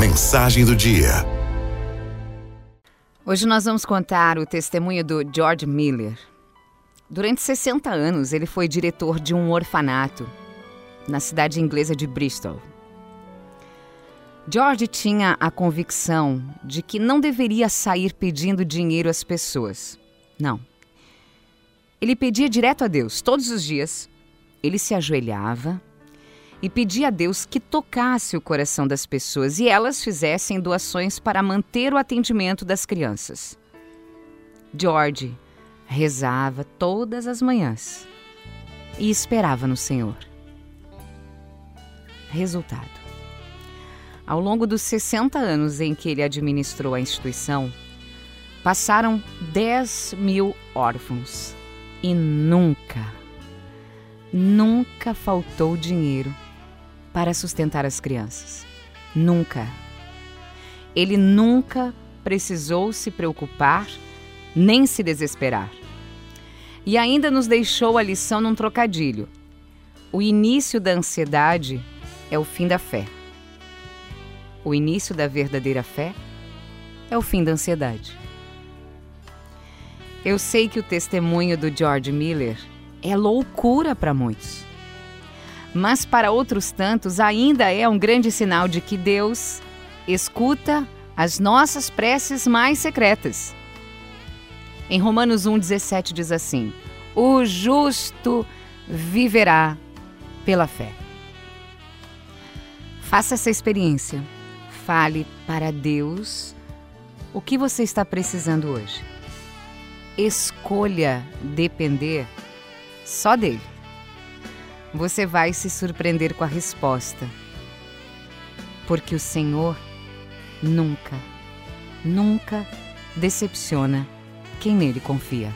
Mensagem do dia. Hoje nós vamos contar o testemunho do George Miller. Durante 60 anos, ele foi diretor de um orfanato na cidade inglesa de Bristol. George tinha a convicção de que não deveria sair pedindo dinheiro às pessoas. Não. Ele pedia direto a Deus todos os dias. Ele se ajoelhava e pedia a Deus que tocasse o coração das pessoas e elas fizessem doações para manter o atendimento das crianças. George rezava todas as manhãs e esperava no Senhor. Resultado: Ao longo dos 60 anos em que ele administrou a instituição, passaram 10 mil órfãos e nunca, nunca faltou dinheiro para sustentar as crianças. Nunca. Ele nunca precisou se preocupar nem se desesperar. E ainda nos deixou a lição num trocadilho. O início da ansiedade é o fim da fé. O início da verdadeira fé é o fim da ansiedade. Eu sei que o testemunho do George Miller é loucura para muitos mas para outros tantos ainda é um grande sinal de que Deus escuta as nossas preces mais secretas. Em Romanos 1,17 diz assim: O justo viverá pela fé. Faça essa experiência. Fale para Deus o que você está precisando hoje. Escolha depender só dele você vai se surpreender com a resposta. Porque o Senhor nunca, nunca decepciona quem nele confia.